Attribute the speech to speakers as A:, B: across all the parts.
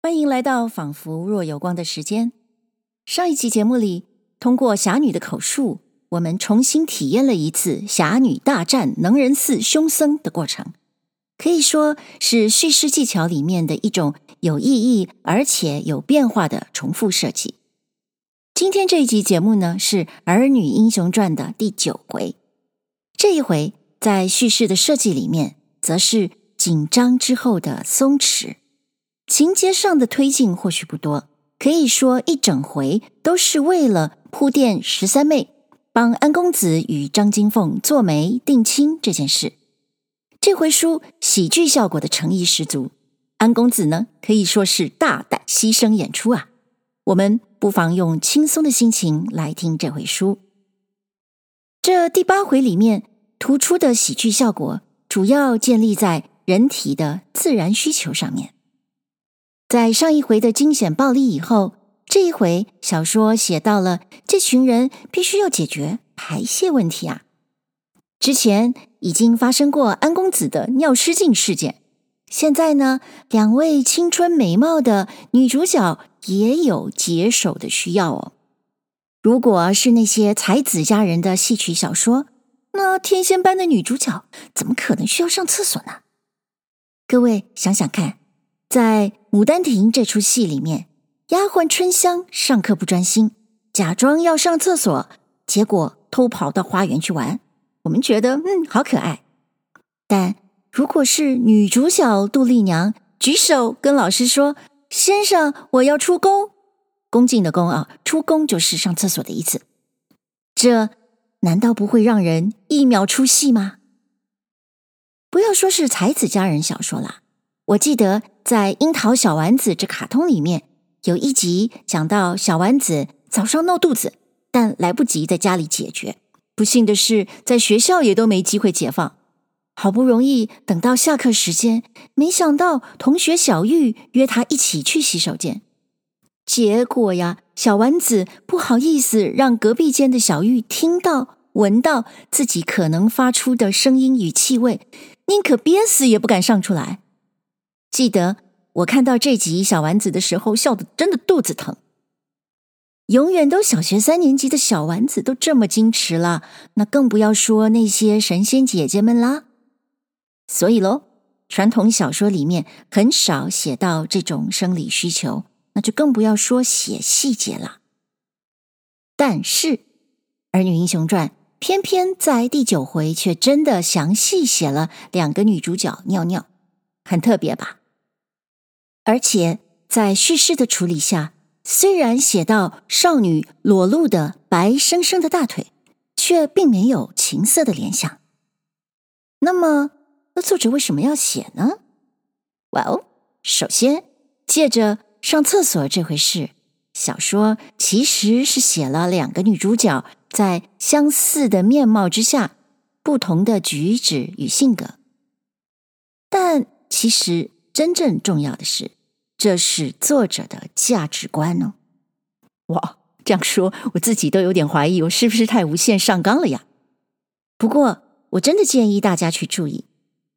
A: 欢迎来到仿佛若有光的时间。上一集节目里，通过侠女的口述，我们重新体验了一次侠女大战能人寺凶僧的过程，可以说是叙事技巧里面的一种有意义而且有变化的重复设计。今天这一集节目呢，是《儿女英雄传》的第九回。这一回在叙事的设计里面，则是紧张之后的松弛。情节上的推进或许不多，可以说一整回都是为了铺垫十三妹帮安公子与张金凤做媒定亲这件事。这回书喜剧效果的诚意十足，安公子呢可以说是大胆牺牲演出啊。我们不妨用轻松的心情来听这回书。这第八回里面突出的喜剧效果，主要建立在人体的自然需求上面。在上一回的惊险暴力以后，这一回小说写到了这群人必须要解决排泄问题啊。之前已经发生过安公子的尿失禁事件，现在呢，两位青春美貌的女主角也有解手的需要哦。如果是那些才子佳人的戏曲小说，那天仙般的女主角怎么可能需要上厕所呢？各位想想看。在《牡丹亭》这出戏里面，丫鬟春香上课不专心，假装要上厕所，结果偷跑到花园去玩。我们觉得嗯，好可爱。但如果是女主角杜丽娘举手跟老师说：“先生，我要出宫。”恭敬的恭啊，出宫就是上厕所的意思。这难道不会让人一秒出戏吗？不要说是才子佳人小说啦。我记得在《樱桃小丸子》这卡通里面，有一集讲到小丸子早上闹肚子，但来不及在家里解决。不幸的是，在学校也都没机会解放。好不容易等到下课时间，没想到同学小玉约他一起去洗手间。结果呀，小丸子不好意思让隔壁间的小玉听到、闻到自己可能发出的声音与气味，宁可憋死也不敢上出来。记得我看到这集小丸子的时候，笑得真的肚子疼。永远都小学三年级的小丸子都这么矜持了，那更不要说那些神仙姐姐们啦。所以喽，传统小说里面很少写到这种生理需求，那就更不要说写细节了。但是《儿女英雄传》偏偏在第九回却真的详细写了两个女主角尿尿，很特别吧？而且在叙事的处理下，虽然写到少女裸露的白生生的大腿，却并没有情色的联想。那么，那作者为什么要写呢？Well，首先借着上厕所这回事，小说其实是写了两个女主角在相似的面貌之下，不同的举止与性格。但其实真正重要的是。这是作者的价值观哦。哇，这样说我自己都有点怀疑，我是不是太无限上纲了呀？不过，我真的建议大家去注意，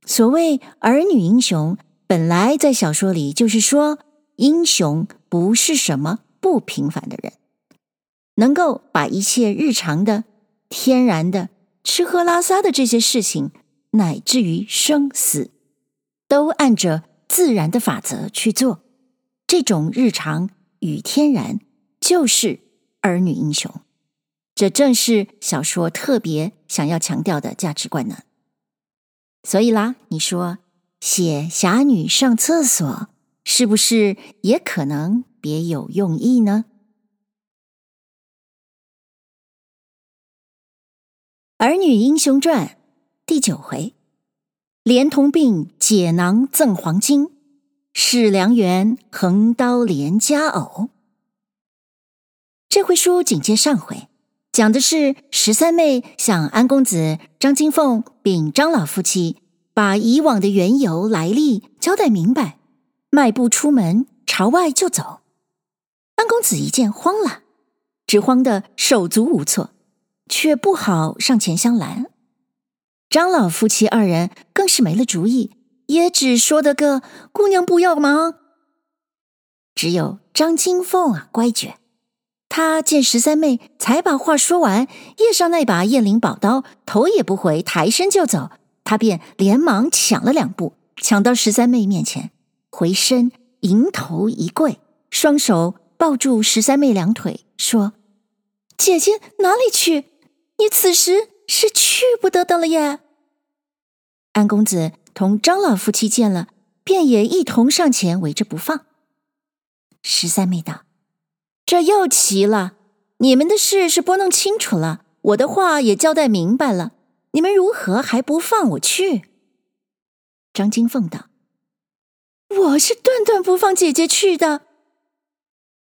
A: 所谓儿女英雄，本来在小说里就是说，英雄不是什么不平凡的人，能够把一切日常的、天然的、吃喝拉撒的这些事情，乃至于生死，都按着自然的法则去做。这种日常与天然，就是儿女英雄。这正是小说特别想要强调的价值观呢。所以啦，你说写侠女上厕所，是不是也可能别有用意呢？《儿女英雄传》第九回，连同病解囊赠黄金。是良缘，横刀连佳偶。这回书紧接上回，讲的是十三妹向安公子、张金凤并张老夫妻把以往的缘由来历交代明白，迈步出门朝外就走。安公子一见慌了，只慌得手足无措，却不好上前相拦。张老夫妻二人更是没了主意。也只说得个姑娘不要忙。只有张金凤啊乖觉。他见十三妹才把话说完，叶上那把雁翎宝刀头也不回，抬身就走，他便连忙抢了两步，抢到十三妹面前，回身迎头一跪，双手抱住十三妹两腿，说：“姐姐哪里去？你此时是去不得的了耶。”安公子同张老夫妻见了，便也一同上前围着不放。十三妹道。这又奇了！你们的事是拨弄清楚了，我的话也交代明白了，你们如何还不放我去？张金凤道：“我是断断不放姐姐去的。”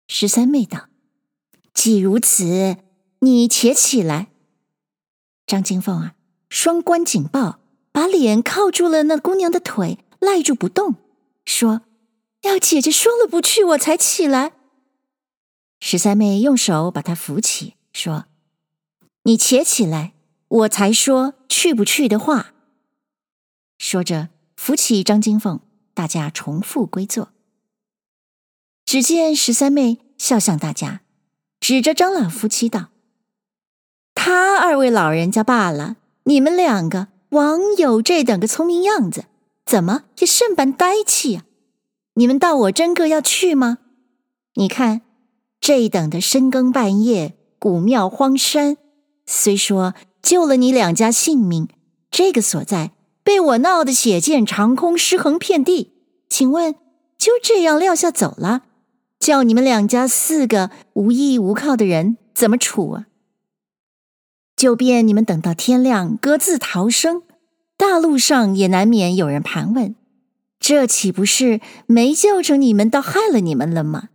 A: 十三妹道：“既如此，你且起来。”张金凤啊，双关紧抱，把脸靠住了那姑娘的腿，赖住不动，说：“要姐姐说了不去，我才起来。”十三妹用手把她扶起，说：“你且起来，我才说去不去的话。”说着，扶起张金凤，大家重复归坐。只见十三妹笑向大家，指着张老夫妻道：“他二位老人家罢了，你们两个枉有这等个聪明样子，怎么也甚般呆气啊？你们道我真个要去吗？你看。”这等的深更半夜，古庙荒山，虽说救了你两家性命，这个所在被我闹得血溅长空，尸横遍地。请问就这样撂下走了，叫你们两家四个无依无靠的人怎么处啊？就便你们等到天亮各自逃生，大路上也难免有人盘问，这岂不是没救成你们，倒害了你们了吗？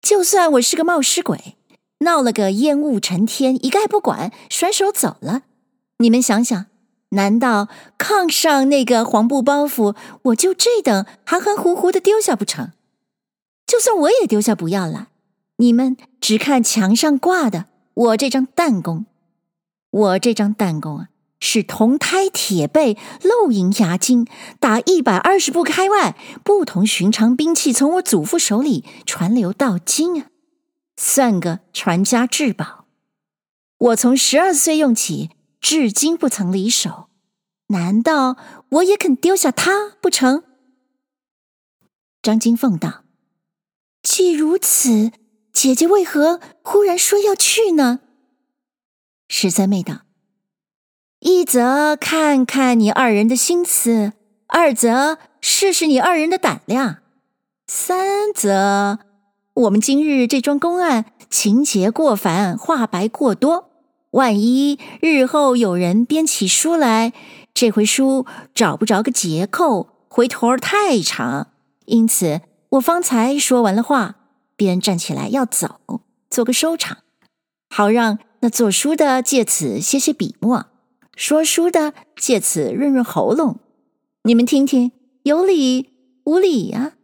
A: 就算我是个冒失鬼，闹了个烟雾成天，一概不管，甩手走了。你们想想，难道炕上那个黄布包袱，我就这等含含糊糊的丢下不成？就算我也丢下不要了，你们只看墙上挂的我这张弹弓，我这张弹弓啊。是铜胎铁背，露银牙金，打一百二十步开外，不同寻常兵器，从我祖父手里传流到今啊，算个传家至宝。我从十二岁用起，至今不曾离手，难道我也肯丢下它不成？张金凤道：“既如此，姐姐为何忽然说要去呢？”十三妹道。一则看看你二人的心思，二则试试你二人的胆量，三则我们今日这桩公案情节过繁，话白过多，万一日后有人编起书来，这回书找不着个结扣，回头儿太长，因此我方才说完了话，便站起来要走，做个收场，好让那做书的借此歇歇笔墨。说书的借此润润喉咙，你们听听，有理无理呀？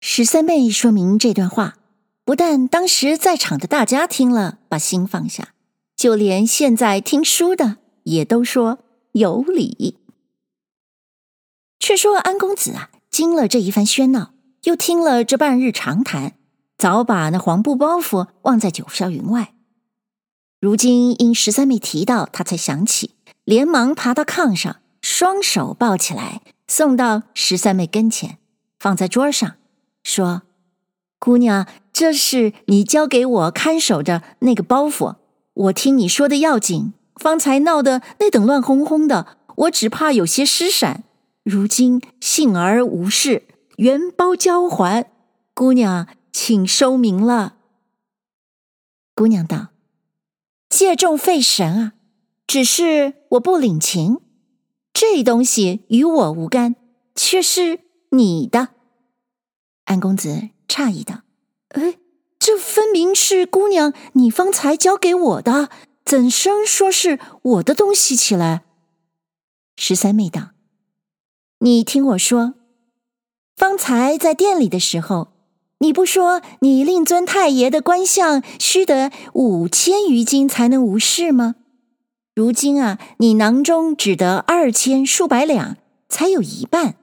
A: 十三妹说明这段话，不但当时在场的大家听了把心放下，就连现在听书的也都说有理。却说安公子啊，经了这一番喧闹，又听了这半日长谈，早把那黄布包袱忘在九霄云外。如今因十三妹提到，他才想起，连忙爬到炕上，双手抱起来，送到十三妹跟前，放在桌上，说：“姑娘，这是你交给我看守着那个包袱。我听你说的要紧，方才闹得那等乱哄哄的，我只怕有些失闪。如今幸而无事，原包交还。姑娘，请收明了。”姑娘道。借重费神啊！只是我不领情，这东西与我无干，却是你的。安公子诧异道：“哎，这分明是姑娘你方才交给我的，怎生说是我的东西起来？”十三妹道：“你听我说，方才在店里的时候。”你不说你令尊太爷的官相须得五千余金才能无事吗？如今啊，你囊中只得二千数百两，才有一半。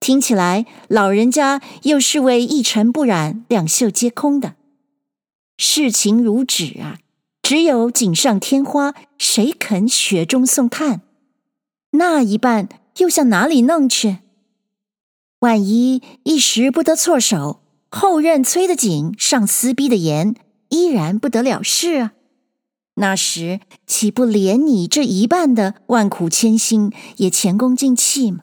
A: 听起来老人家又是位一尘不染、两袖皆空的。世情如纸啊，只有锦上添花，谁肯雪中送炭？那一半又向哪里弄去？万一一时不得措手，后任催得紧，上司逼得严，依然不得了事啊！那时岂不连你这一半的万苦千辛也前功尽弃吗？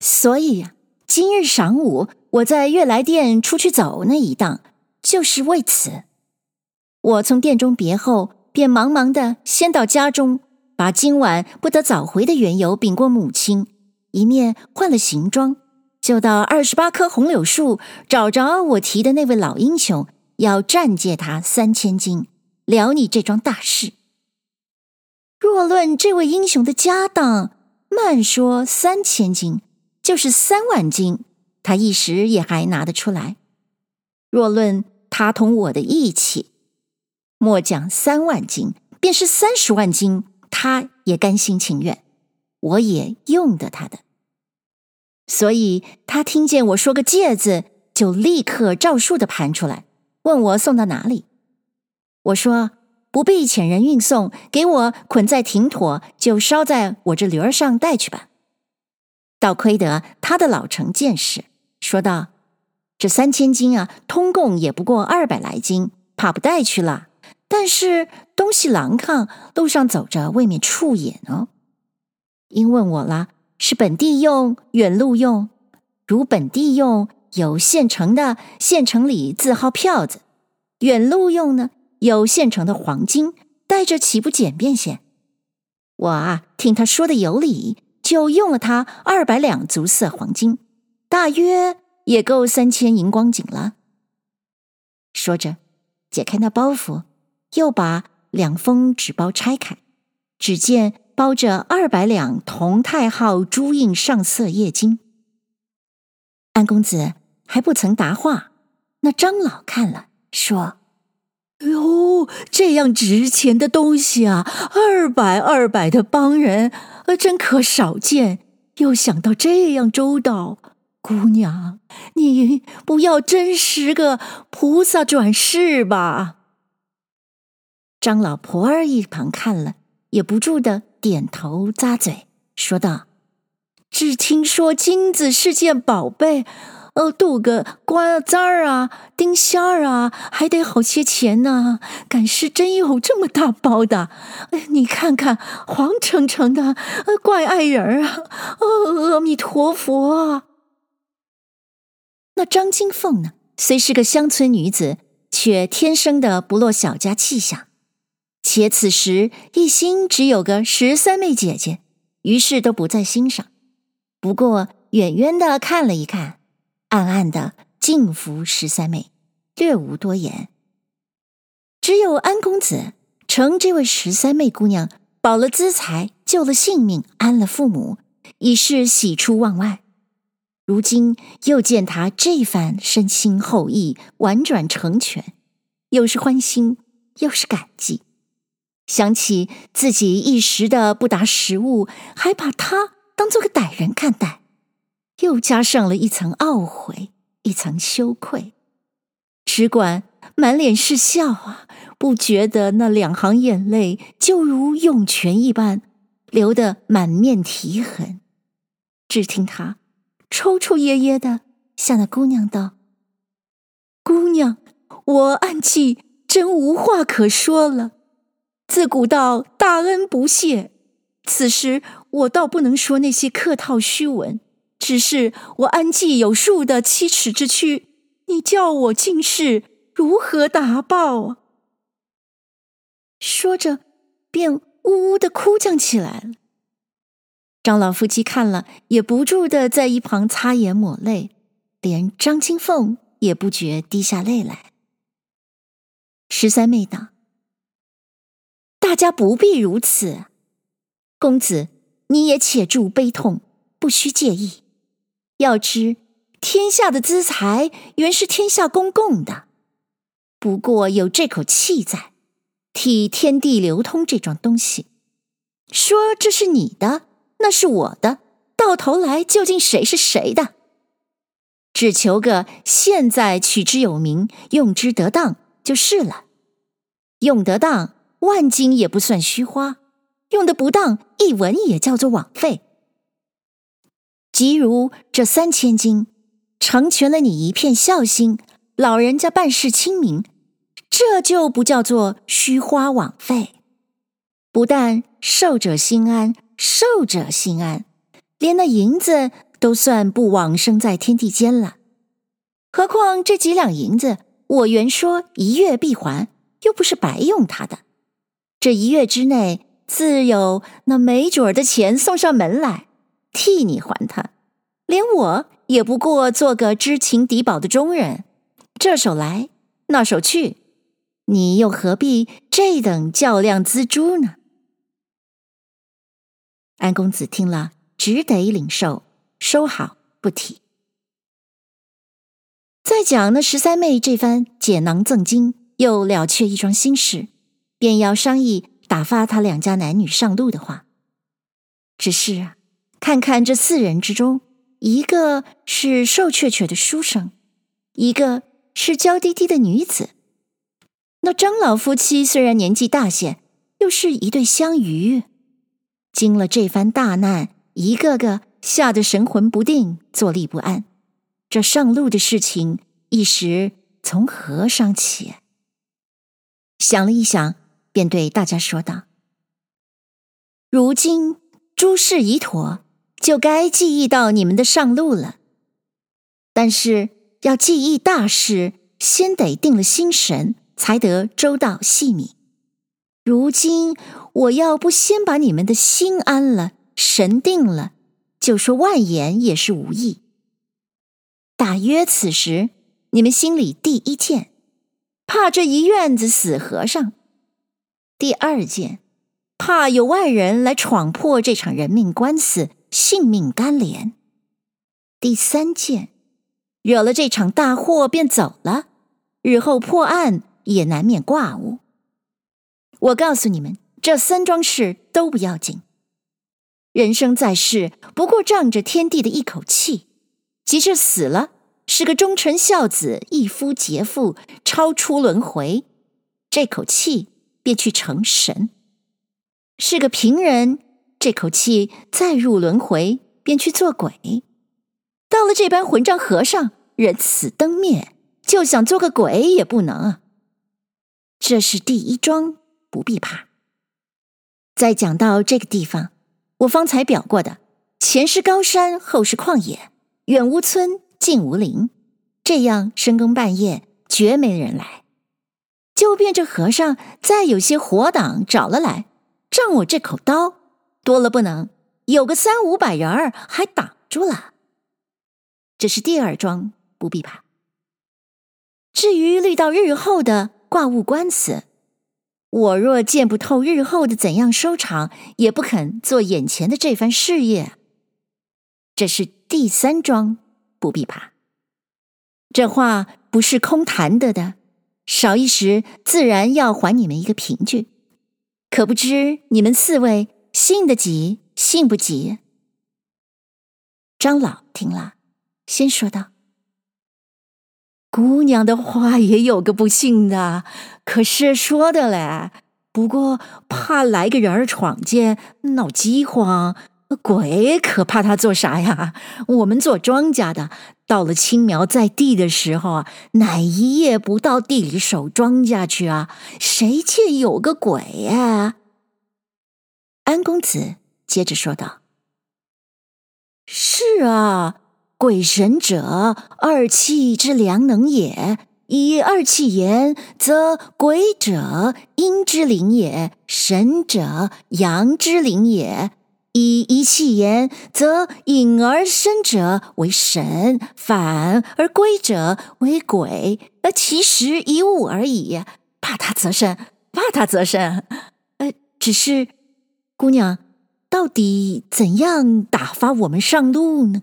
A: 所以呀，今日晌午我在悦来殿出去走那一趟，就是为此。我从殿中别后，便忙忙的先到家中，把今晚不得早回的缘由禀过母亲，一面换了行装，就到二十八棵红柳树找着我提的那位老英雄，要暂借他三千金，了你这桩大事。若论这位英雄的家当，慢说三千金。就是三万金，他一时也还拿得出来。若论他同我的义气，莫讲三万金，便是三十万金，他也甘心情愿，我也用得他的。所以他听见我说个戒字，就立刻照数的盘出来，问我送到哪里。我说不必遣人运送，给我捆在挺妥，就捎在我这驴儿上带去吧。倒亏得他的老成见识，说道：“这三千金啊，通共也不过二百来斤，怕不带去了。但是东西狼狈，路上走着未免触眼哦。”因问我了，是本地用，远路用？如本地用，有现成的，县城里字号票子；远路用呢，有现成的黄金，带着岂不简便些？我啊，听他说的有理。就用了他二百两足色黄金，大约也够三千银光锦了。说着，解开那包袱，又把两封纸包拆开，只见包着二百两同泰号朱印上色页金。安公子还不曾答话，那张老看了，说：“哟，这样值钱的东西啊，二百二百的帮人。”真可少见，又想到这样周到，姑娘，你不要真是个菩萨转世吧？张老婆儿一旁看了，也不住的点头咂嘴，说道：“只听说金子是件宝贝。”哦，镀个瓜子儿啊，丁仙儿啊，还得好些钱呢。敢是真有这么大包的？哎，你看看，黄澄澄的，呃怪碍人啊！阿弥陀佛啊！那张金凤呢？虽是个乡村女子，却天生的不落小家气象。且此时一心只有个十三妹姐姐，于是都不在心上。不过远远的看了一看。暗暗的敬服十三妹，略无多言。只有安公子承这位十三妹姑娘保了资财，救了性命，安了父母，已是喜出望外。如今又见他这番深心厚意，婉转成全，又是欢心，又是感激。想起自己一时的不达时务，还把他当做个歹人看待。又加上了一层懊悔，一层羞愧，只管满脸是笑啊，不觉得那两行眼泪就如涌泉一般，流得满面啼痕。只听他抽抽噎噎的向那姑娘道：“姑娘，我暗记真无话可说了。自古道大恩不谢，此时我倒不能说那些客套虚文。”只是我安记有数的七尺之躯，你叫我今世如何答报啊？说着，便呜呜的哭将起来了。张老夫妻看了，也不住的在一旁擦眼抹泪，连张金凤也不觉滴下泪来。十三妹道：“大家不必如此，公子你也且住悲痛，不需介意。”要知天下的资财原是天下公共的，不过有这口气在，替天地流通这桩东西。说这是你的，那是我的，到头来究竟谁是谁的？只求个现在取之有名，用之得当就是了。用得当，万金也不算虚花；用得不当，一文也叫做枉费。即如这三千金，成全了你一片孝心，老人家办事清明，这就不叫做虚花枉费。不但受者心安，受者心安，连那银子都算不枉生在天地间了。何况这几两银子，我原说一月必还，又不是白用他的。这一月之内，自有那没准儿的钱送上门来。替你还他，连我也不过做个知情抵保的中人，这手来那手去，你又何必这等较量錙铢呢？安公子听了，只得领受，收好不提。再讲那十三妹这番解囊赠金，又了却一桩心事，便要商议打发他两家男女上路的话，只是啊。看看这四人之中，一个是瘦怯怯的书生，一个是娇滴滴的女子。那张老夫妻虽然年纪大些，又是一对相鱼。经了这番大难，一个个吓得神魂不定，坐立不安。这上路的事情，一时从何商起？想了一想，便对大家说道：“如今诸事已妥。”就该记忆到你们的上路了，但是要记忆大事，先得定了心神，才得周到细密。如今我要不先把你们的心安了，神定了，就说万言也是无益。大约此时，你们心里第一件，怕这一院子死和尚；第二件，怕有外人来闯破这场人命官司。性命干连。第三件，惹了这场大祸便走了，日后破案也难免挂误。我告诉你们，这三桩事都不要紧。人生在世，不过仗着天地的一口气，即使死了，是个忠臣孝子、一夫节妇，超出轮回，这口气便去成神；是个平人。这口气再入轮回，便去做鬼。到了这般混账和尚，人死灯灭，就想做个鬼也不能。这是第一桩，不必怕。再讲到这个地方，我方才表过的，前是高山，后是旷野，远无村，近无林，这样深更半夜绝没人来。就便这和尚再有些活党找了来，仗我这口刀。多了不能，有个三五百人儿还挡住了。这是第二桩，不必怕。至于虑到日后的挂物官司，我若见不透日后的怎样收场，也不肯做眼前的这番事业。这是第三桩，不必怕。这话不是空谈的的，少一时自然要还你们一个凭据。可不知你们四位。信得急，信不急？张老听了，先说道：“姑娘的话也有个不信的，可是说的嘞。不过怕来个人儿闯进，闹饥荒，鬼可怕他做啥呀？我们做庄稼的，到了青苗在地的时候啊，哪一夜不到地里守庄稼去啊？谁见有个鬼呀？”安公子接着说道：“是啊，鬼神者，二气之良能也。以二气言，则鬼者阴之灵也，神者阳之灵也；以一气言，则隐而生者为神，反而归者为鬼。而其实一物而已。怕他则甚，怕他则甚。呃，只是。”姑娘，到底怎样打发我们上路呢？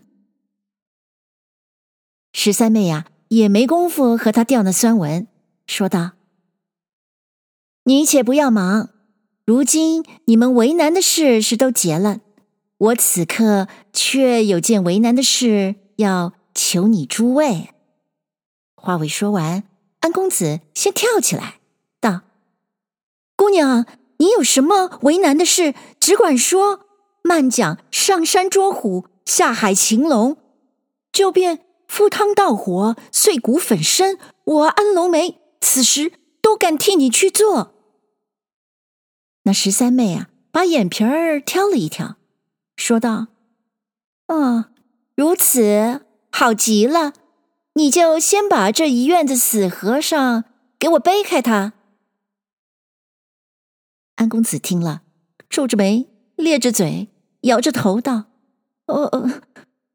A: 十三妹呀、也没工夫和他吊那酸文，说道：“你且不要忙，如今你们为难的事是都结了，我此刻却有件为难的事要求你诸位。话未说完，安公子先跳起来道：“姑娘，你有什么为难的事，只管说。慢讲上山捉虎，下海擒龙，就便赴汤蹈火，碎骨粉身，我安龙梅此时都敢替你去做。”那十三妹啊，把眼皮儿挑了一挑，说道：“哦，如此好极了。”你就先把这一院子死和尚给我背开他。安公子听了，皱着眉，咧着嘴，摇着头道：“哦哦，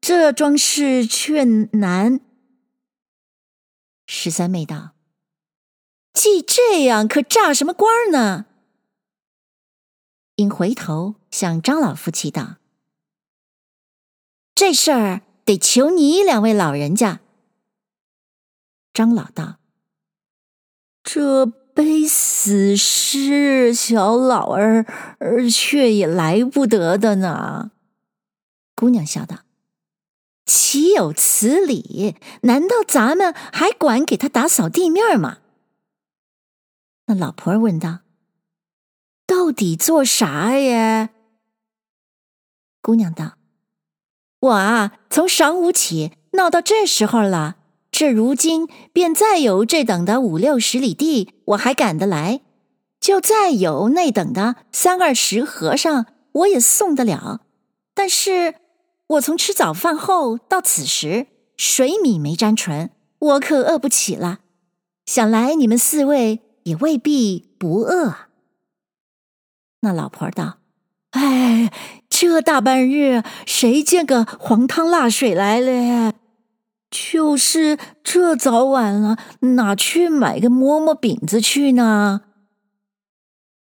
A: 这桩事却难。”十三妹道：“既这样，可诈什么官呢？”因回头向张老夫妻道：“这事儿得求你两位老人家。”张老道：“这背死尸，小老儿儿却也来不得的呢。”姑娘笑道：“岂有此理？难道咱们还管给他打扫地面吗？”那老婆儿问道：“到底做啥呀？”姑娘道：“我啊，从晌午起闹到这时候了。”这如今便再有这等的五六十里地，我还赶得来；就再有那等的三二十和尚，我也送得了。但是我从吃早饭后到此时，水米没沾唇，我可饿不起了。想来你们四位也未必不饿。那老婆道：“哎，这大半日，谁见个黄汤辣水来了？”就是这早晚了，哪去买个馍馍饼子去呢？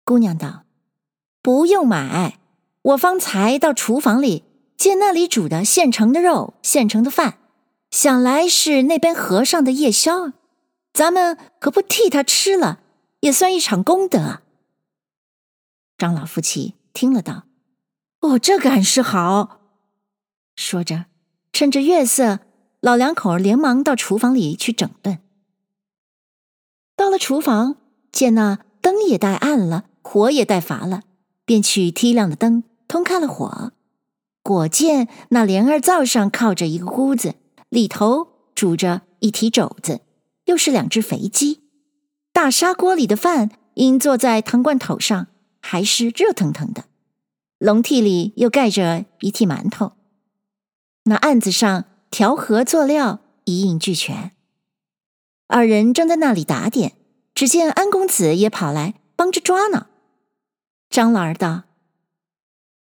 A: 姑娘道：“不用买，我方才到厨房里见那里煮的现成的肉、现成的饭，想来是那边和尚的夜宵，咱们可不替他吃了，也算一场功德。”张老夫妻听了道：“哦，这干是好。”说着，趁着月色。老两口连忙到厨房里去整顿。到了厨房，见那灯也带暗了，火也带乏了，便去梯亮了灯，通开了火。果见那帘儿灶上靠着一个锅子，里头煮着一提肘子，又是两只肥鸡。大砂锅里的饭，因坐在汤罐头上，还是热腾腾的。笼屉里又盖着一屉馒头。那案子上。调和作料一应俱全，二人正在那里打点，只见安公子也跑来帮着抓呢。张老儿道：“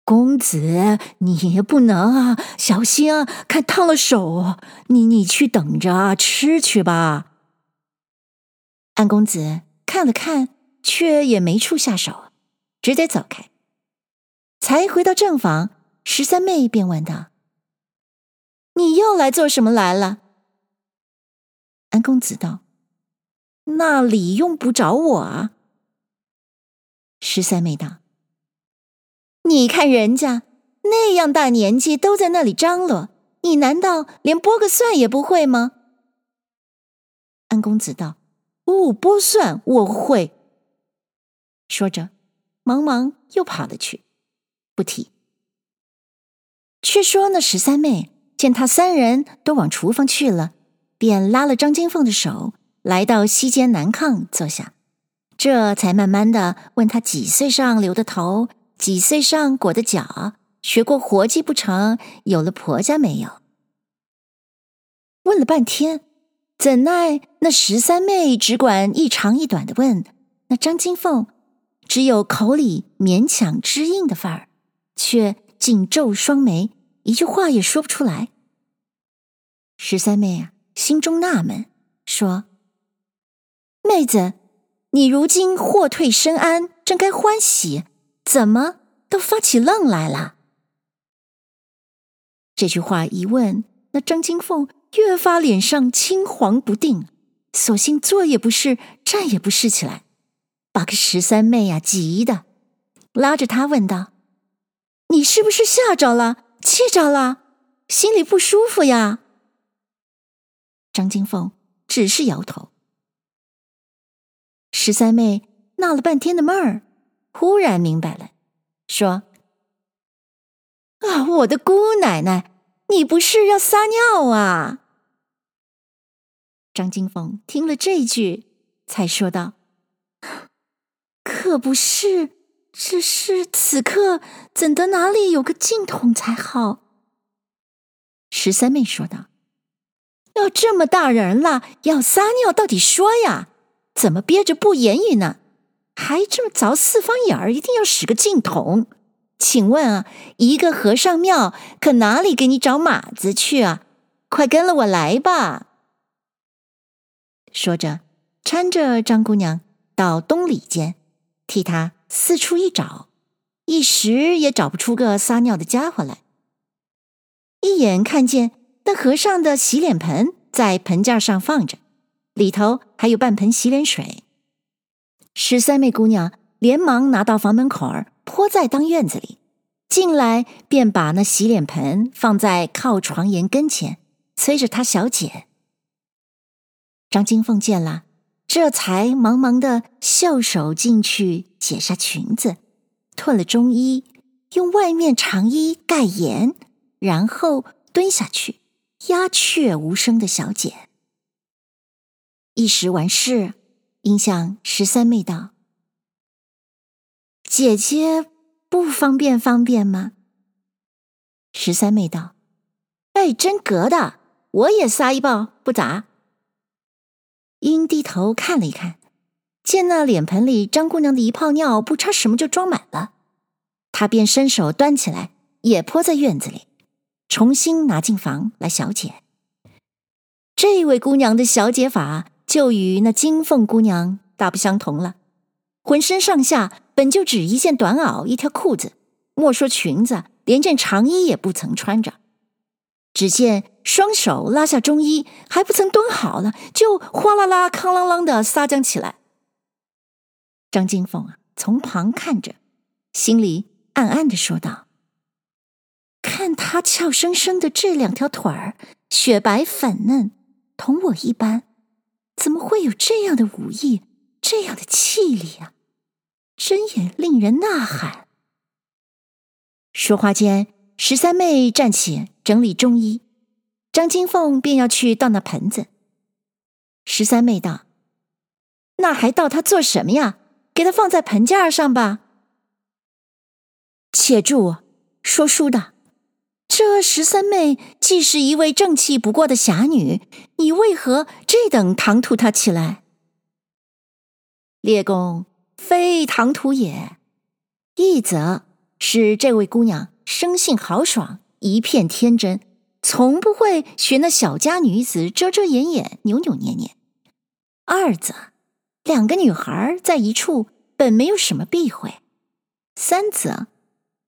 A: 公子，你不能啊，小心啊，看烫了手。你你去等着吃去吧。”安公子看了看，却也没处下手，只得走开。才回到正房，十三妹便问道。你又来做什么来了？安公子道：“那里用不着我啊。”十三妹道：“你看人家那样大年纪都在那里张罗，你难道连剥个蒜也不会吗？”安公子道：“哦，剥蒜我会。”说着，忙忙又跑了去，不提。却说那十三妹。见他三人都往厨房去了，便拉了张金凤的手，来到西间南炕坐下，这才慢慢的问他几岁上留的头，几岁上裹的脚，学过活计不成，有了婆家没有？问了半天，怎奈那十三妹只管一长一短的问，那张金凤只有口里勉强支应的范儿，却紧皱双眉。一句话也说不出来。十三妹啊，心中纳闷，说：“妹子，你如今祸退身安，正该欢喜，怎么都发起愣来了？”这句话一问，那张金凤越发脸上青黄不定，索性坐也不是，站也不是起来，把个十三妹呀、啊、急的，拉着她问道：“你是不是吓着了、气着了，心里不舒服呀？”张金凤只是摇头。十三妹纳了半天的闷儿，忽然明白了，说：“啊，我的姑奶奶，你不是要撒尿啊？”张金凤听了这句，才说道：“可不是，只是此刻怎得哪里有个净桶才好？”十三妹说道。要这么大人了，要撒尿，到底说呀？怎么憋着不言语呢？还这么凿四方眼儿，一定要使个净桶？请问啊，一个和尚庙可哪里给你找马子去啊？快跟了我来吧！说着，搀着张姑娘到东里间，替她四处一找，一时也找不出个撒尿的家伙来。一眼看见。那和尚的洗脸盆在盆架上放着，里头还有半盆洗脸水。十三妹姑娘连忙拿到房门口儿，泼在当院子里，进来便把那洗脸盆放在靠床沿跟前，催着她小姐。张金凤见了，这才忙忙的袖手进去解下裙子，褪了中衣，用外面长衣盖严，然后蹲下去。鸦雀无声的小姐，一时完事，应向十三妹道：“姐姐不方便方便吗？”十三妹道：“哎，真格的，我也撒一泡，不咋。”应低头看了一看，见那脸盆里张姑娘的一泡尿不差什么就装满了，她便伸手端起来，也泼在院子里。重新拿进房来，小解。这位姑娘的小解法就与那金凤姑娘大不相同了。浑身上下本就只一件短袄，一条裤子，莫说裙子，连件长衣也不曾穿着。只见双手拉下中衣，还不曾蹲好了，就哗啦啦、哐啷啷的撒浆起来。张金凤啊，从旁看着，心里暗暗的说道。看他俏生生的这两条腿儿，雪白粉嫩，同我一般，怎么会有这样的武艺，这样的气力啊？真也令人呐喊。说话间，十三妹站起整理中衣，张金凤便要去倒那盆子。十三妹道：“那还倒它做什么呀？给它放在盆架上吧。”且住，说书的。这十三妹既是一位正气不过的侠女，你为何这等唐突她起来？列公非唐突也，一则是这位姑娘生性豪爽，一片天真，从不会学那小家女子遮遮掩掩、扭扭捏捏；二则两个女孩在一处，本没有什么避讳；三则。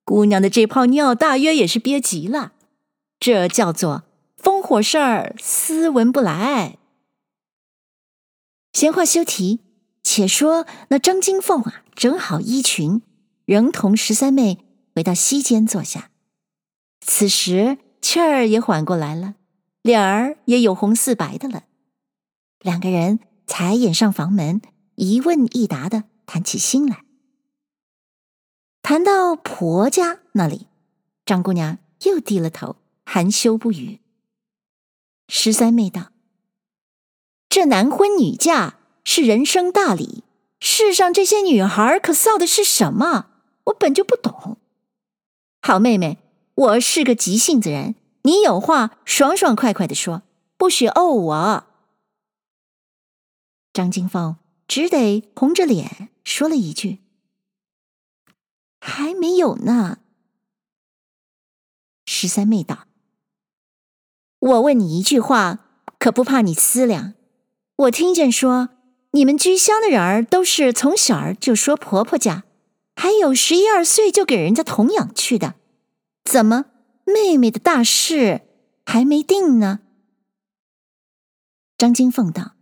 A: 姑娘的这泡尿，大约也是憋急了，这叫做风火事儿，斯文不来。闲话休提，且说那张金凤啊，整好衣裙，仍同十三妹回到西间坐下。此时气儿也缓过来了，脸儿也有红似白的了。两个人才掩上房门，一问一答的谈起心来。谈到婆家那里，张姑娘又低了头，含羞不语。十三妹道：“这男婚女嫁是人生大礼，世上这些女孩可臊的是什么？我本就不懂。好妹妹，我是个急性子人，你有话爽爽快快的说，不许怄我。”张金凤只得红着脸说了一句。还没有呢。十三妹道：“我问你一句话，可不怕你思量。我听见说，你们居乡的人儿都是从小儿就说婆婆家，还有十一二岁就给人家童养去的。怎么妹妹的大事还没定呢？”张金凤道：“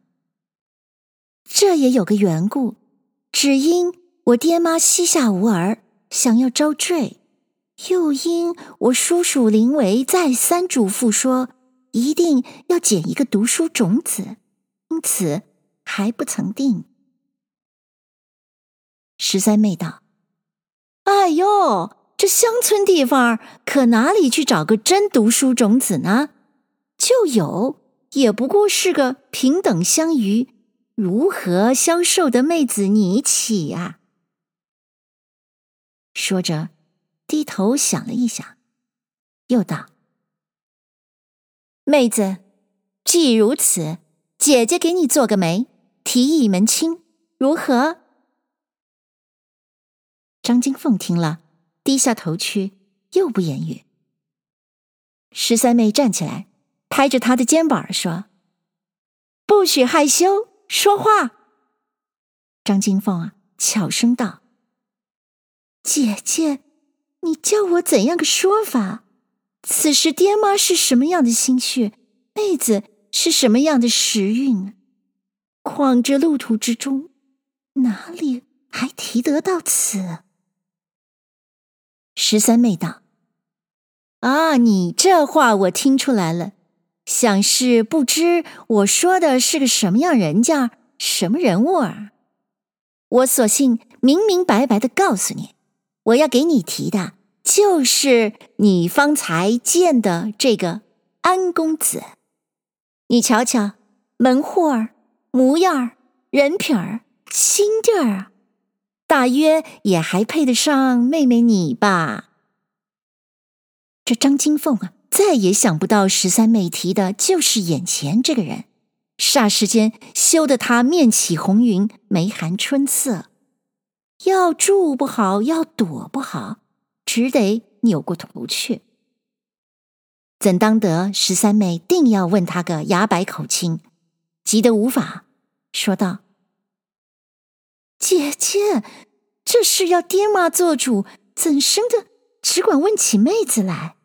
A: 这也有个缘故，只因我爹妈膝下无儿。”想要招赘，又因我叔叔林维再三嘱咐说，一定要捡一个读书种子，因此还不曾定。十三妹道：“哎呦，这乡村地方可哪里去找个真读书种子呢？就有，也不过是个平等相鱼，如何消受的妹子你起呀？”说着。低头想了一想，又道：“妹子，既如此，姐姐给你做个媒，提一门亲，如何？”张金凤听了，低下头去，又不言语。十三妹站起来，拍着她的肩膀说：“不许害羞，说话。”张金凤啊，悄声道：“姐姐。”你叫我怎样个说法？此时爹妈是什么样的心绪，妹子是什么样的时运？况这路途之中，哪里还提得到此？十三妹道：“啊，你这话我听出来了，想是不知我说的是个什么样人家，什么人物儿。我索性明明白白的告诉你。”我要给你提的，就是你方才见的这个安公子。你瞧瞧，门户儿、模样儿、人品儿、心地儿，大约也还配得上妹妹你吧？这张金凤啊，再也想不到十三妹提的就是眼前这个人，霎时间羞得她面起红云，眉含春色。要住不好，要躲不好，只得扭过头去。怎当得十三妹定要问他个牙白口清，急得无法，说道：“姐姐，这事要爹妈做主，怎生的只管问起妹子来？”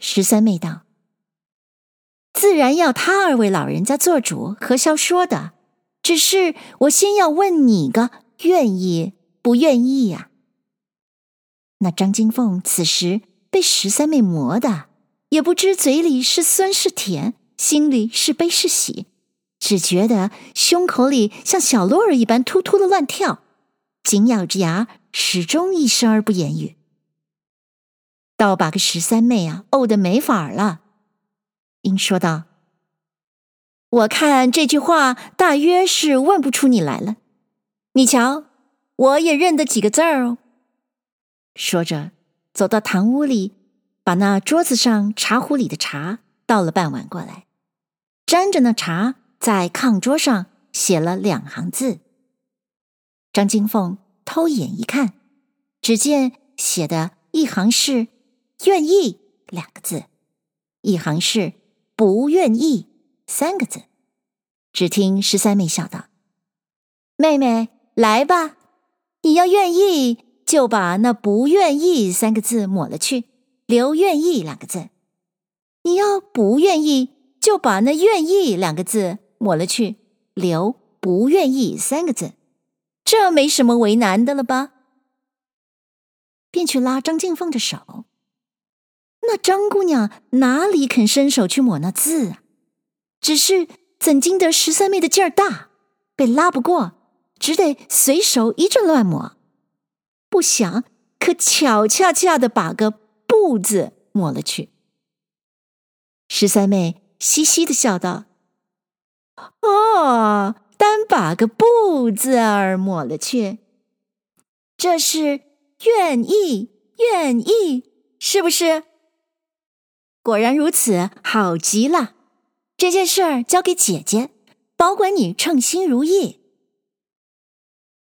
A: 十三妹道：“自然要他二位老人家做主，何消说的？只是我先要问你个。”愿意不愿意呀？那张金凤此时被十三妹磨的，也不知嘴里是酸是甜，心里是悲是喜，只觉得胸口里像小鹿儿一般突突的乱跳，紧咬着牙，始终一声儿不言语，倒把个十三妹啊怄得没法了，应说道：“我看这句话大约是问不出你来了。”你瞧，我也认得几个字儿哦。说着，走到堂屋里，把那桌子上茶壶里的茶倒了半碗过来，沾着那茶，在炕桌上写了两行字。张金凤偷眼一看，只见写的一行是“愿意”两个字，一行是“不愿意”三个字。只听十三妹笑道：“妹妹。”来吧，你要愿意，就把那不愿意三个字抹了去，留愿意两个字；你要不愿意，就把那愿意两个字抹了去，留不愿意三个字。这没什么为难的了吧？便去拉张静凤的手，那张姑娘哪里肯伸手去抹那字啊？只是怎经得十三妹的劲儿大，被拉不过。只得随手一阵乱抹，不想可巧恰恰的把个“不”字抹了去。十三妹嘻嘻的笑道：“哦，单把个‘不’字儿抹了去，这是愿意，愿意，是不是？果然如此，好极了。这件事儿交给姐姐，保管你称心如意。”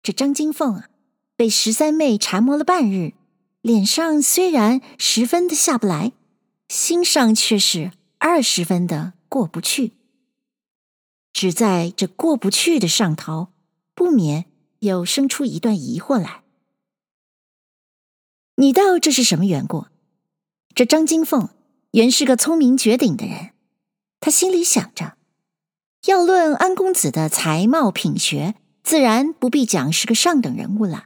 A: 这张金凤啊，被十三妹缠磨了半日，脸上虽然十分的下不来，心上却是二十分的过不去。只在这过不去的上头，不免又生出一段疑惑来。你道这是什么缘故？这张金凤原是个聪明绝顶的人，他心里想着，要论安公子的才貌品学。自然不必讲是个上等人物了，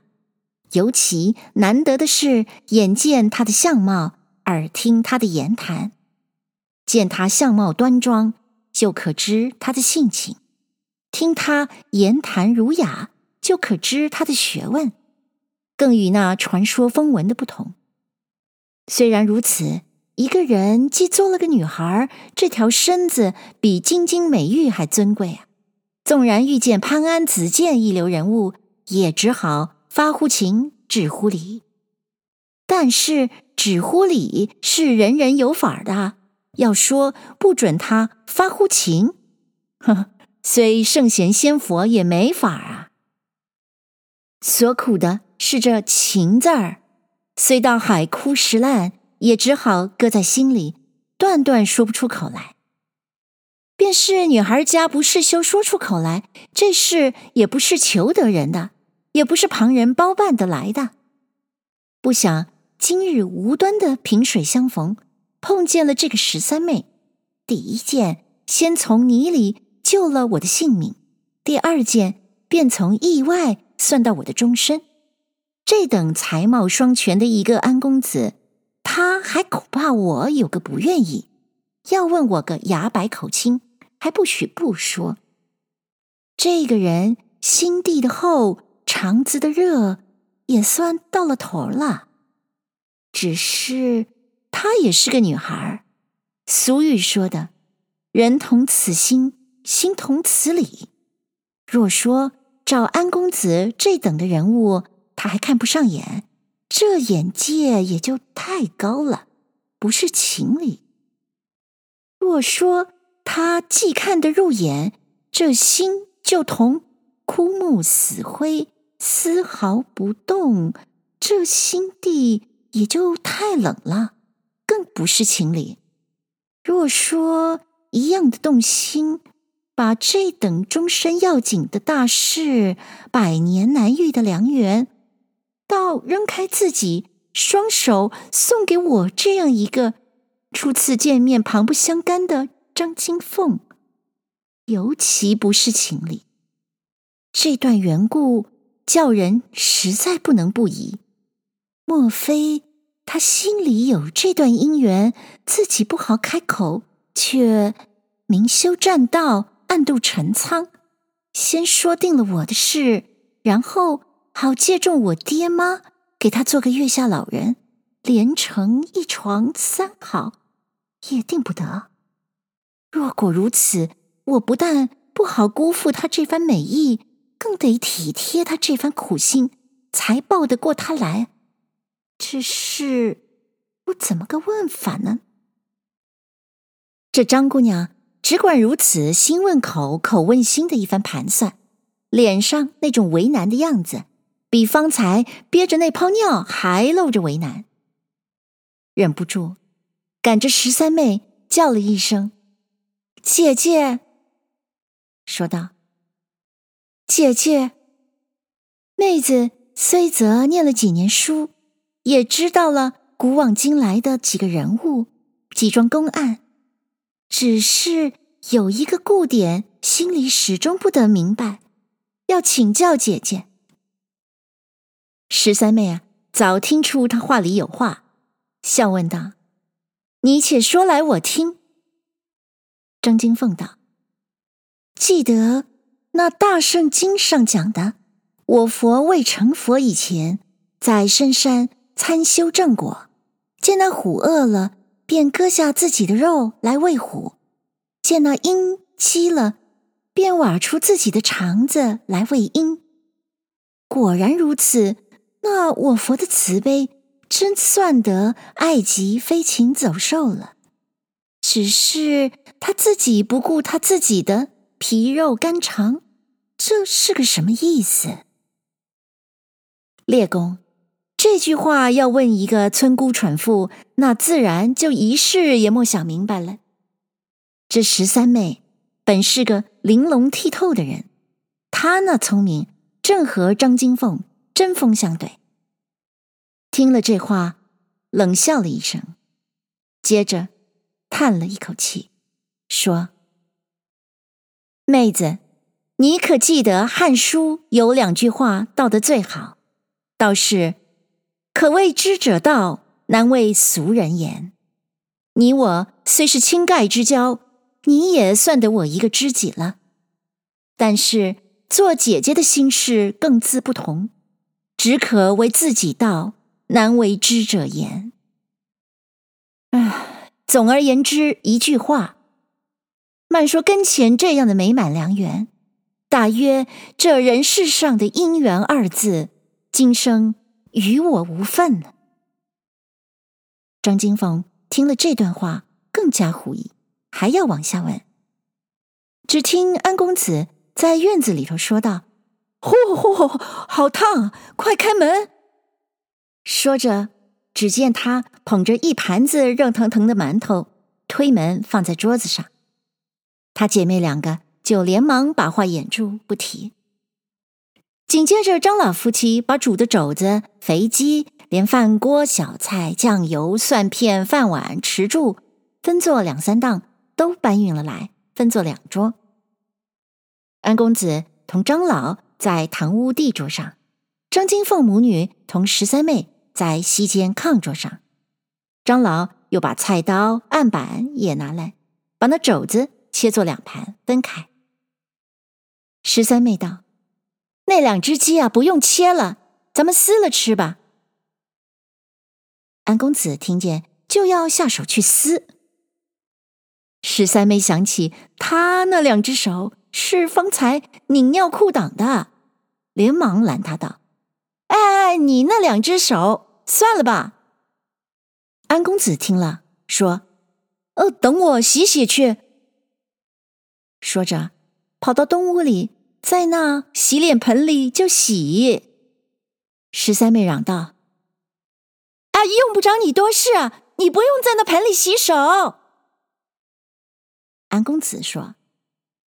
A: 尤其难得的是，眼见他的相貌，耳听他的言谈。见他相貌端庄，就可知他的性情；听他言谈儒雅，就可知他的学问。更与那传说风闻的不同。虽然如此，一个人既做了个女孩，这条身子比金金美玉还尊贵啊！纵然遇见潘安、子建一流人物，也只好发乎情，止乎礼。但是止乎礼是人人有法的。要说不准他发乎情，呵，虽圣贤仙佛也没法啊。所苦的是这情字儿，虽到海枯石烂，也只好搁在心里，断断说不出口来。便是女孩家不是修说出口来，这事也不是求得人的，也不是旁人包办得来的。不想今日无端的萍水相逢。碰见了这个十三妹，第一件先从泥里救了我的性命，第二件便从意外算到我的终身。这等才貌双全的一个安公子，他还恐怕我有个不愿意，要问我个牙白口清，还不许不说。这个人心地的厚，肠子的热，也算到了头了，只是。她也是个女孩，俗语说的“人同此心，心同此理”。若说照安公子这等的人物，他还看不上眼，这眼界也就太高了，不是情理。若说他既看得入眼，这心就同枯木死灰，丝毫不动，这心地也就太冷了。不是情理。若说一样的动心，把这等终身要紧的大事、百年难遇的良缘，倒扔开自己，双手送给我这样一个初次见面旁不相干的张金凤，尤其不是情理。这段缘故，叫人实在不能不疑。莫非？他心里有这段姻缘，自己不好开口，却明修栈道，暗度陈仓，先说定了我的事，然后好借重我爹妈，给他做个月下老人，连成一床三好，也定不得。若果如此，我不但不好辜负他这番美意，更得体贴他这番苦心，才抱得过他来。只是我怎么个问法呢？这张姑娘只管如此，心问口，口问心的一番盘算，脸上那种为难的样子，比方才憋着那泡尿还露着为难。忍不住，赶着十三妹叫了一声：“姐姐。”说道：“姐姐，妹子虽则念了几年书。”也知道了古往今来的几个人物、几桩公案，只是有一个故点，心里始终不得明白，要请教姐姐。十三妹啊，早听出他话里有话，笑问道：“你且说来，我听。”张金凤道：“记得那大圣经上讲的，我佛未成佛以前，在深山。”参修正果，见那虎饿了，便割下自己的肉来喂虎；见那鹰饥了，便挖出自己的肠子来喂鹰。果然如此，那我佛的慈悲，真算得爱极飞禽走兽了。只是他自己不顾他自己的皮肉肝肠，这是个什么意思？列公。这句话要问一个村姑蠢妇，那自然就一世也莫想明白了。这十三妹本是个玲珑剔透的人，她那聪明正和张金凤针锋相对。听了这话，冷笑了一声，接着叹了一口气，说：“妹子，你可记得《汉书》有两句话道得最好？倒是：“可谓知者道，难为俗人言。”你我虽是亲盖之交，你也算得我一个知己了。但是做姐姐的心事更自不同，只可为自己道，难为知者言。唉，总而言之，一句话，慢说跟前这样的美满良缘，大约这人世上的姻缘二字，今生与我无分了。张金凤听了这段话，更加狐疑，还要往下问。只听安公子在院子里头说道：“呼呼，好烫，快开门！”说着。只见他捧着一盘子热腾腾的馒头，推门放在桌子上。她姐妹两个就连忙把话掩住不提。紧接着，张老夫妻把煮的肘子、肥鸡，连饭锅、小菜、酱油、蒜片、饭碗、匙箸，分作两三档，都搬运了来，分作两桌。安公子同张老在堂屋地桌上，张金凤母女同十三妹。在西间炕桌上，张老又把菜刀、案板也拿来，把那肘子切作两盘分开。十三妹道：“那两只鸡啊，不用切了，咱们撕了吃吧。”安公子听见就要下手去撕，十三妹想起他那两只手是方才拧尿裤裆的，连忙拦他道。哎哎，你那两只手算了吧。安公子听了，说：“哦，等我洗洗去。”说着，跑到东屋里，在那洗脸盆里就洗。十三妹嚷道：“阿姨用不着你多事啊，你不用在那盆里洗手。”安公子说：“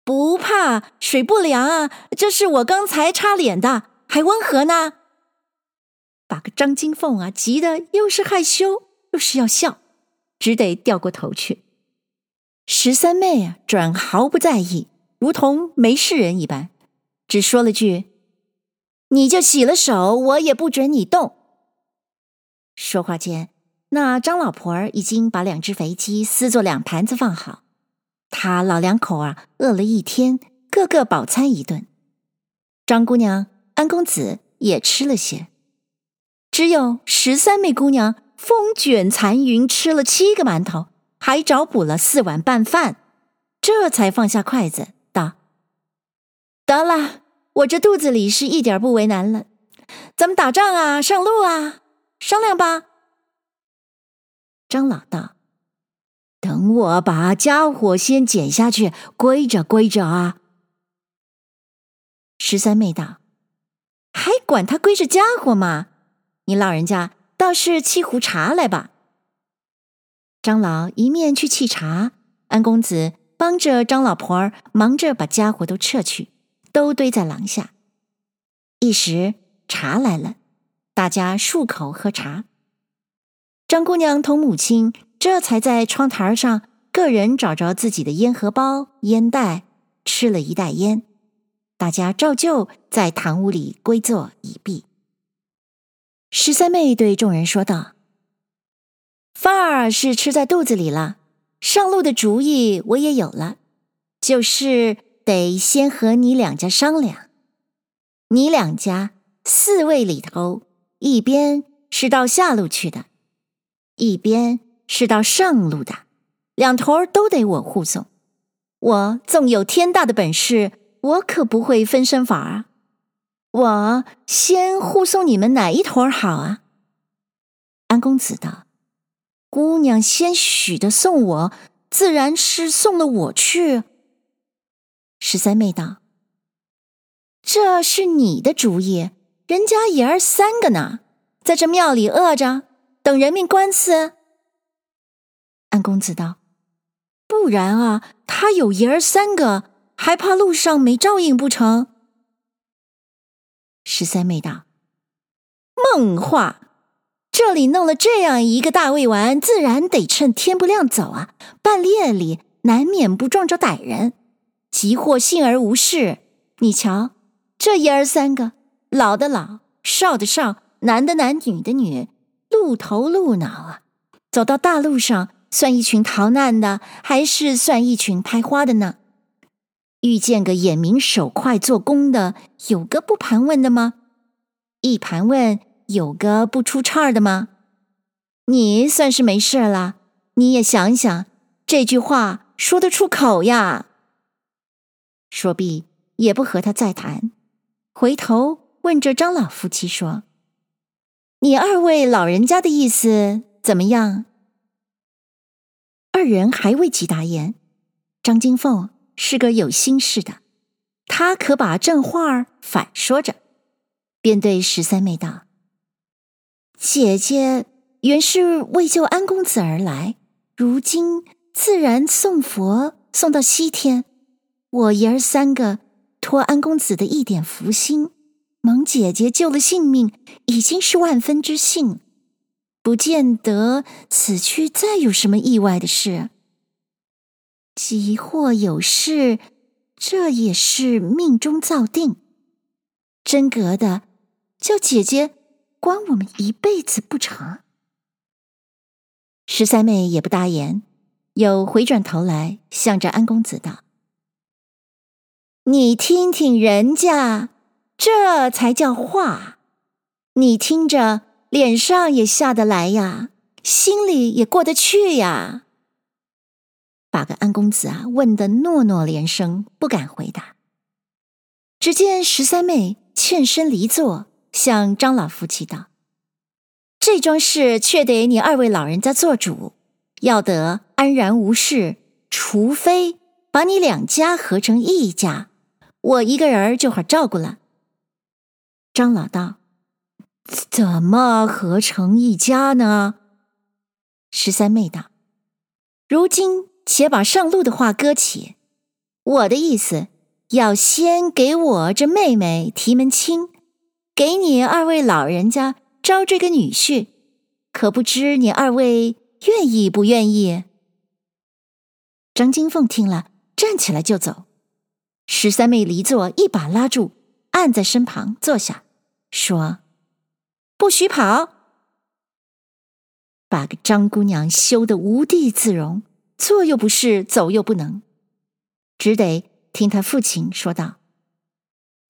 A: 不怕水不凉啊，这是我刚才擦脸的，还温和呢。”把个张金凤啊，急得又是害羞又是要笑，只得掉过头去。十三妹啊，转毫不在意，如同没事人一般，只说了句：“你就洗了手，我也不准你动。”说话间，那张老婆儿已经把两只肥鸡撕作两盘子放好，他老两口啊，饿了一天，个个饱餐一顿。张姑娘、安公子也吃了些。只有十三妹姑娘风卷残云吃了七个馒头，还找补了四碗拌饭，这才放下筷子，道：“得了，我这肚子里是一点不为难了。咱们打仗啊，上路啊，商量吧。”张老道：“等我把家伙先捡下去，归着归着啊。”十三妹道：“还管他归着家伙吗？”你老人家倒是沏壶茶来吧。张老一面去沏茶，安公子帮着张老婆儿忙着把家伙都撤去，都堆在廊下。一时茶来了，大家漱口喝茶。张姑娘同母亲这才在窗台上个人找着自己的烟盒包、烟袋，吃了一袋烟。大家照旧在堂屋里归坐已毕。十三妹对众人说道：“饭儿是吃在肚子里了，上路的主意我也有了，就是得先和你两家商量。你两家四位里头，一边是到下路去的，一边是到上路的，两头都得我护送。我纵有天大的本事，我可不会分身法啊。”我先护送你们哪一头好啊？安公子道：“姑娘先许的送我，自然是送了我去。”十三妹道：“这是你的主意，人家爷儿三个呢，在这庙里饿着，等人命官司。”安公子道：“不然啊，他有爷儿三个，还怕路上没照应不成？”十三妹道：“梦话，这里弄了这样一个大胃丸，自然得趁天不亮走啊！半夜里难免不撞着歹人，急或幸而无事。你瞧，这爷儿三个，老的老，少的少，男的男，女的女，露头露脑啊！走到大路上，算一群逃难的，还是算一群拍花的呢？遇见个眼明手快做工的，有个不盘问的吗？一盘问，有个不出岔的吗？你算是没事了，你也想想，这句话说得出口呀？说毕，也不和他再谈，回头问着张老夫妻说：“你二位老人家的意思？”怎么样？二人还未及答言，张金凤是个有心事的，她可把正话反说着，便对十三妹道：“姐姐原是为救安公子而来，如今自然送佛送到西天。我爷儿三个托安公子的一点福心，蒙姐姐救了性命，已经是万分之幸。”不见得此去再有什么意外的事。即或有事，这也是命中造定。真格的，叫姐姐关我们一辈子不成？十三妹也不答言，又回转头来，向着安公子道：“你听听人家，这才叫话。你听着。”脸上也下得来呀，心里也过得去呀。把个安公子啊问得诺诺连声，不敢回答。只见十三妹欠身离座，向张老夫妻道：“这桩事却得你二位老人家做主，要得安然无事，除非把你两家合成一家，我一个人就好照顾了。”张老道。怎么合成一家呢？十三妹道：“如今且把上路的话搁起。我的意思，要先给我这妹妹提门亲，给你二位老人家招这个女婿，可不知你二位愿意不愿意？”张金凤听了，站起来就走。十三妹离座，一把拉住，按在身旁坐下，说。不许跑！把个张姑娘羞得无地自容，坐又不是，走又不能，只得听他父亲说道：“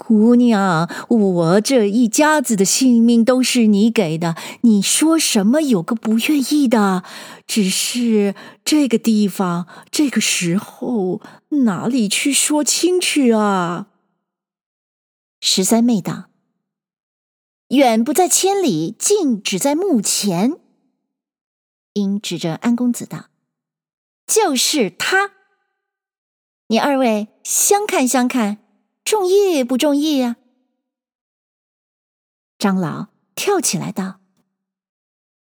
A: 姑娘，我这一家子的性命都是你给的，你说什么有个不愿意的？只是这个地方，这个时候，哪里去说亲去啊？”十三妹道。远不在千里，近只在目前。因指着安公子道：“就是他。你二位相看相看，中意不中意呀？”张老跳起来道：“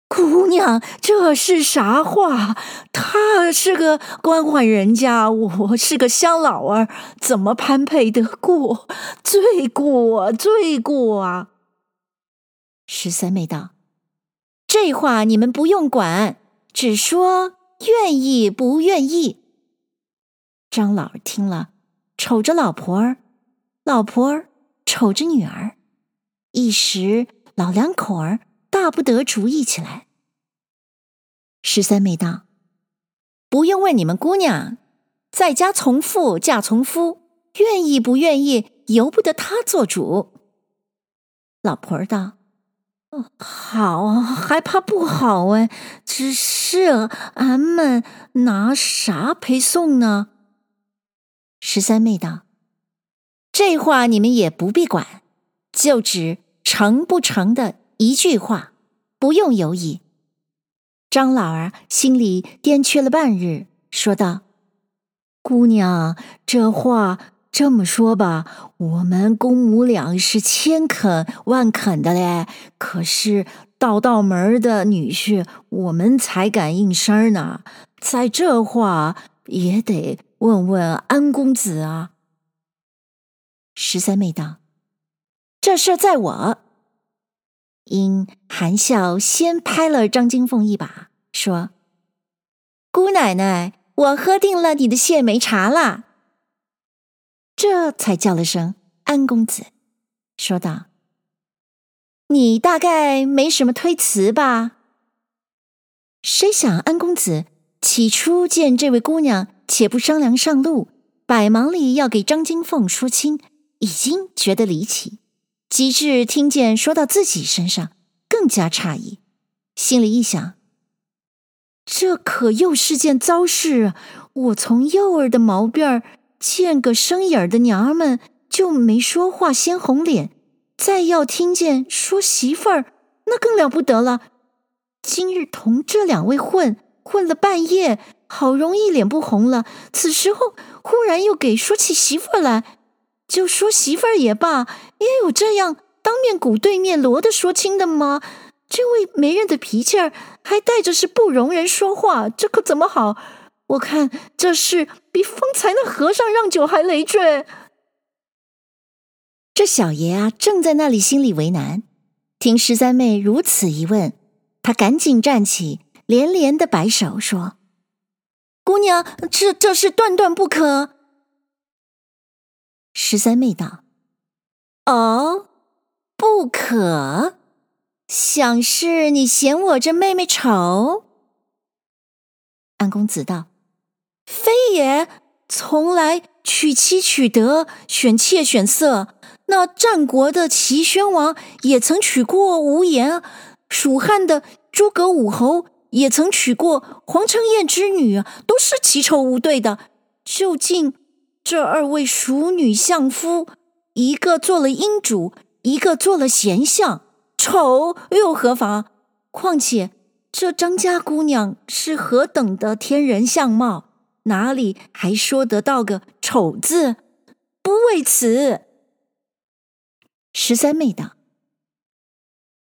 A: 姑娘，这是啥话？他是个官宦人家，我是个乡老儿，怎么攀配得过？罪过，罪过啊！”十三妹道：“这话你们不用管，只说愿意不愿意。”张老儿听了，瞅着老婆儿，老婆儿瞅着女儿，一时老两口儿大不得主意起来。十三妹道：“不用问你们姑娘，在家从父嫁从夫，愿意不愿意，由不得她做主。”老婆儿道。哦好，还怕不好哎？只是俺们拿啥陪送呢？十三妹道：“这话你们也不必管，就只成不成的一句话，不用犹疑。”张老儿心里颠缺了半日，说道：“姑娘，这话。”这么说吧，我们公母俩是千肯万肯的嘞。可是道道门的女婿，我们才敢应声呢。在这话也得问问安公子啊。十三妹道：“这事在我。”因含笑先拍了张金凤一把，说：“姑奶奶，我喝定了你的谢梅茶了。”这才叫了声“安公子”，说道：“你大概没什么推辞吧？谁想安公子起初见这位姑娘，且不商量上路，百忙里要给张金凤说亲，已经觉得离奇。及至听见说到自己身上，更加诧异，心里一想：这可又是件糟事啊。我从幼儿的毛辫儿见个生眼儿的娘儿们，就没说话先红脸。再要听见说媳妇儿，那更了不得了。今日同这两位混混了半夜，好容易脸不红了，此时候忽然又给说起媳妇儿来，就说媳妇儿也罢，也有这样当面鼓对面锣的说亲的吗？这位媒人的脾气儿还带着是不容人说话，这可怎么好？我看这事比方才那和尚让酒还累赘。这小爷啊，正在那里心里为难，听十三妹如此一问，他赶紧站起，连连的摆手说：“姑娘，这这事断断不可。”十三妹道：“哦，不可，想是你嫌我这妹妹丑？”安公子道：“非也，从来娶妻娶德，选妾选色。”那战国的齐宣王也曾娶过无言，蜀汉的诸葛武侯也曾娶过黄承彦之女，都是奇丑无对的。究竟这二位熟女相夫，一个做了阴主，一个做了贤相，丑又何妨？况且这张家姑娘是何等的天人相貌，哪里还说得到个丑字？不为此。十三妹道：“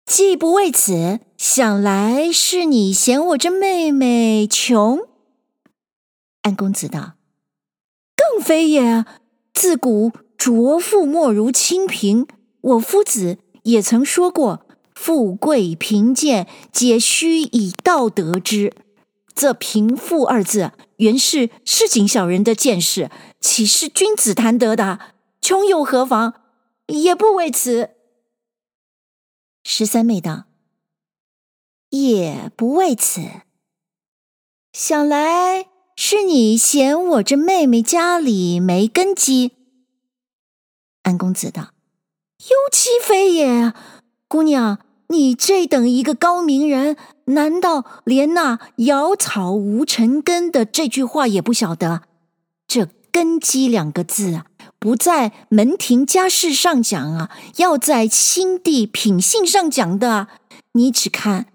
A: 既不为此，想来是你嫌我这妹妹穷。”安公子道：“更非也。自古浊富莫如清贫，我夫子也曾说过：‘富贵贫贱，皆须以道得之。’这贫富二字，原是市井小人的见识，岂是君子谈得的？穷又何妨？”也不为此。十三妹道：“也不为此。想来是你嫌我这妹妹家里没根基。”安公子道：“尤其非也。姑娘，你这等一个高明人，难道连那‘瑶草无尘根’的这句话也不晓得？这根基两个字啊！”不在门庭家世上讲啊，要在心地品性上讲的。你只看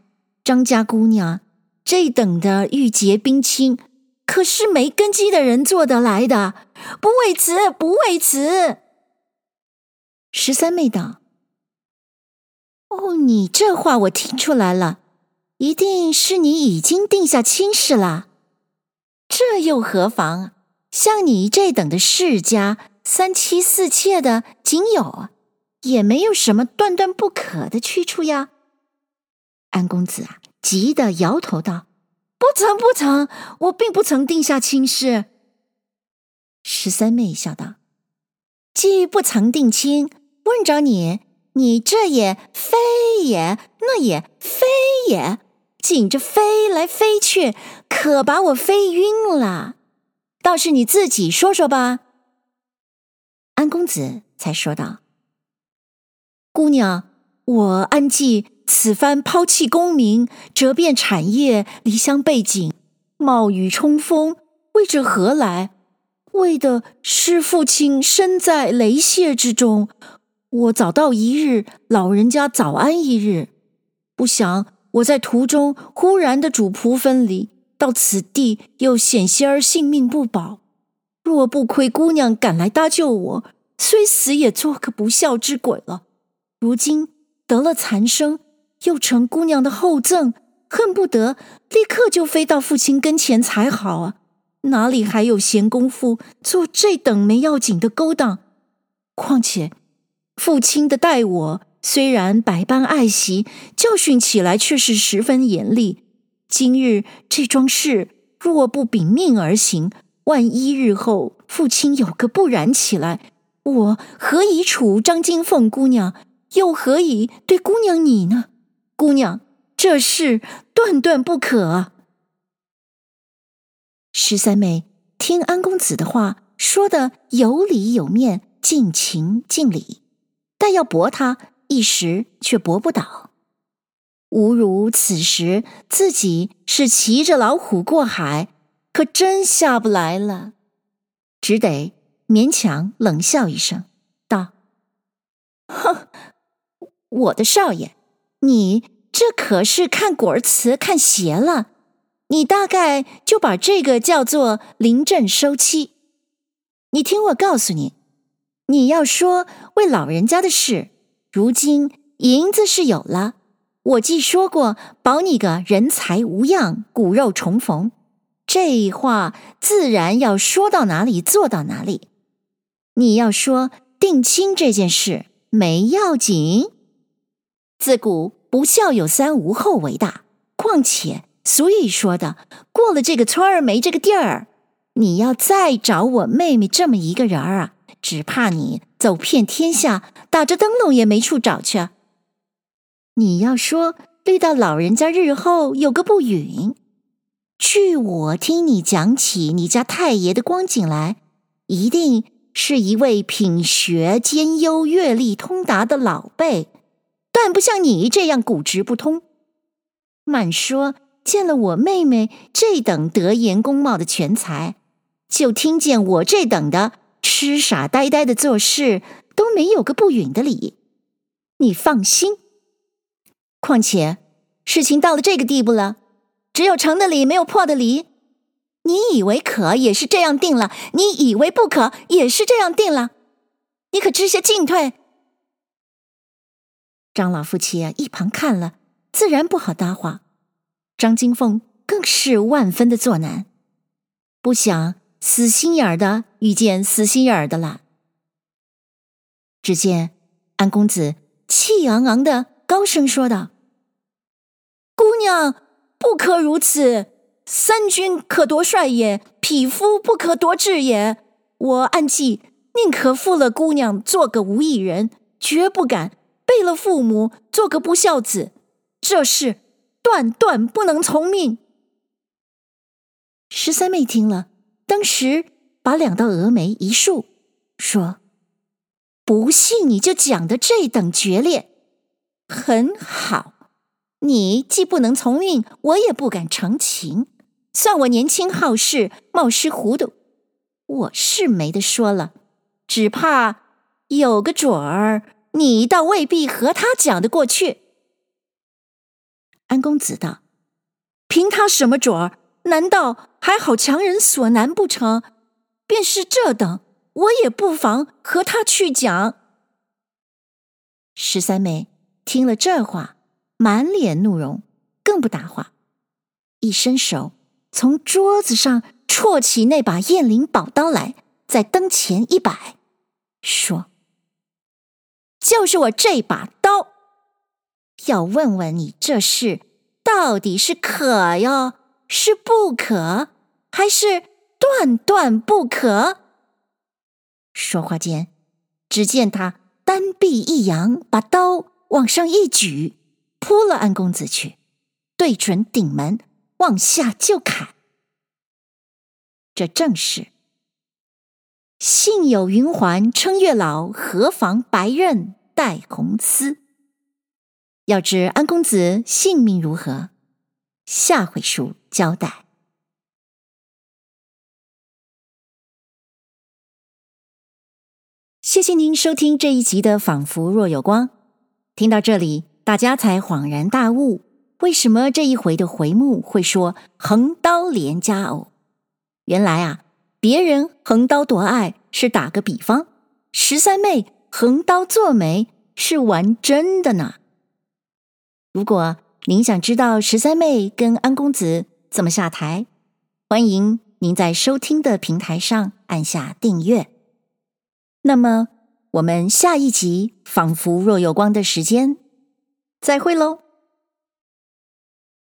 A: 张家姑娘这等的玉洁冰清，可是没根基的人做得来的。不为此，不为此。十三妹道：“哦，你这话我听出来了，一定是你已经定下亲事了。这又何妨？像你这等的世家。”三妻四妾的仅有，也没有什么断断不可的去处呀。安公子啊，急得摇头道：“不曾，不曾，我并不曾定下亲事。”十三妹笑道：“既不曾定亲，问着你，你这也非也，那也非也，紧着飞来飞去，可把我飞晕了。倒是你自己说说吧。”安公子才说道：“姑娘，我安记此番抛弃功名，折变产业，离乡背井，冒雨冲锋，为着何来？为的是父亲身在雷泄之中，我早到一日，老人家早安一日。不想我在途中忽然的主仆分离，到此地又险些儿性命不保。”若不亏姑娘赶来搭救我，虽死也做个不孝之鬼了。如今得了残生，又成姑娘的后赠，恨不得立刻就飞到父亲跟前才好啊！哪里还有闲工夫做这等没要紧的勾当？况且父亲的待我虽然百般爱惜，教训起来却是十分严厉。今日这桩事，若不秉命而行，万一日后父亲有个不然起来，我何以处张金凤姑娘？又何以对姑娘你呢？姑娘，这事断断不可。十三妹听安公子的话，说的有理有面，尽情尽理，但要驳他，一时却驳不倒。吾如此时自己是骑着老虎过海，可真下不来了，只得勉强冷笑一声，道：“哼，我的少爷，你这可是看果儿词看邪了。你大概就把这个叫做临阵收妻。你听我告诉你，你要说为老人家的事，如今银子是有了。”我既说过保你个人财无恙，骨肉重逢，这话自然要说到哪里做到哪里。你要说定亲这件事没要紧，自古不孝有三，无后为大。况且俗语说的，过了这个村儿没这个地儿。你要再找我妹妹这么一个人儿啊，只怕你走遍天下，打着灯笼也没处找去。你要说虑到老人家日后有个不允，据我听你讲起你家太爷的光景来，一定是一位品学兼优、阅历通达的老辈，断不像你这样骨直不通。满说见了我妹妹这等德言公貌的全才，就听见我这等的痴傻呆呆的做事都没有个不允的理。你放心。况且，事情到了这个地步了，只有成的理，没有破的理。你以为可也是这样定了，你以为不可也是这样定了。你可知些进退？张老夫妻啊，一旁看了，自然不好搭话。张金凤更是万分的作难，不想死心眼儿的遇见死心眼儿的了。只见安公子气昂昂的高声说道。姑娘不可如此，三军可夺帅也，匹夫不可夺志也。我暗计宁可负了姑娘做个无义人，绝不敢背了父母做个不孝子。这事断断不能从命。十三妹听了，当时把两道峨眉一竖，说：“不信你就讲的这等决裂，很好。”你既不能从命，我也不敢成情。算我年轻好事，冒失糊涂。我是没得说了，只怕有个准儿，你倒未必和他讲得过去。安公子道：“凭他什么准儿？难道还好强人所难不成？便是这等，我也不妨和他去讲。”十三妹听了这话。满脸怒容，更不答话，一伸手从桌子上戳起那把雁翎宝刀来，在灯前一摆，说：“就是我这把刀，要问问你这事到底是可哟，是不可，还是断断不可？”说话间，只见他单臂一扬，把刀往上一举。扑了安公子去，对准顶门往下就砍。这正是“幸有云环称月老，何妨白刃带红丝”。要知安公子性命如何，下回书交代。谢谢您收听这一集的《仿佛若有光》，听到这里。大家才恍然大悟，为什么这一回的回目会说“横刀连佳偶”？原来啊，别人横刀夺爱是打个比方，十三妹横刀做媒是玩真的呢。如果您想知道十三妹跟安公子怎么下台，欢迎您在收听的平台上按下订阅。那么，我们下一集仿佛若有光的时间。再会喽。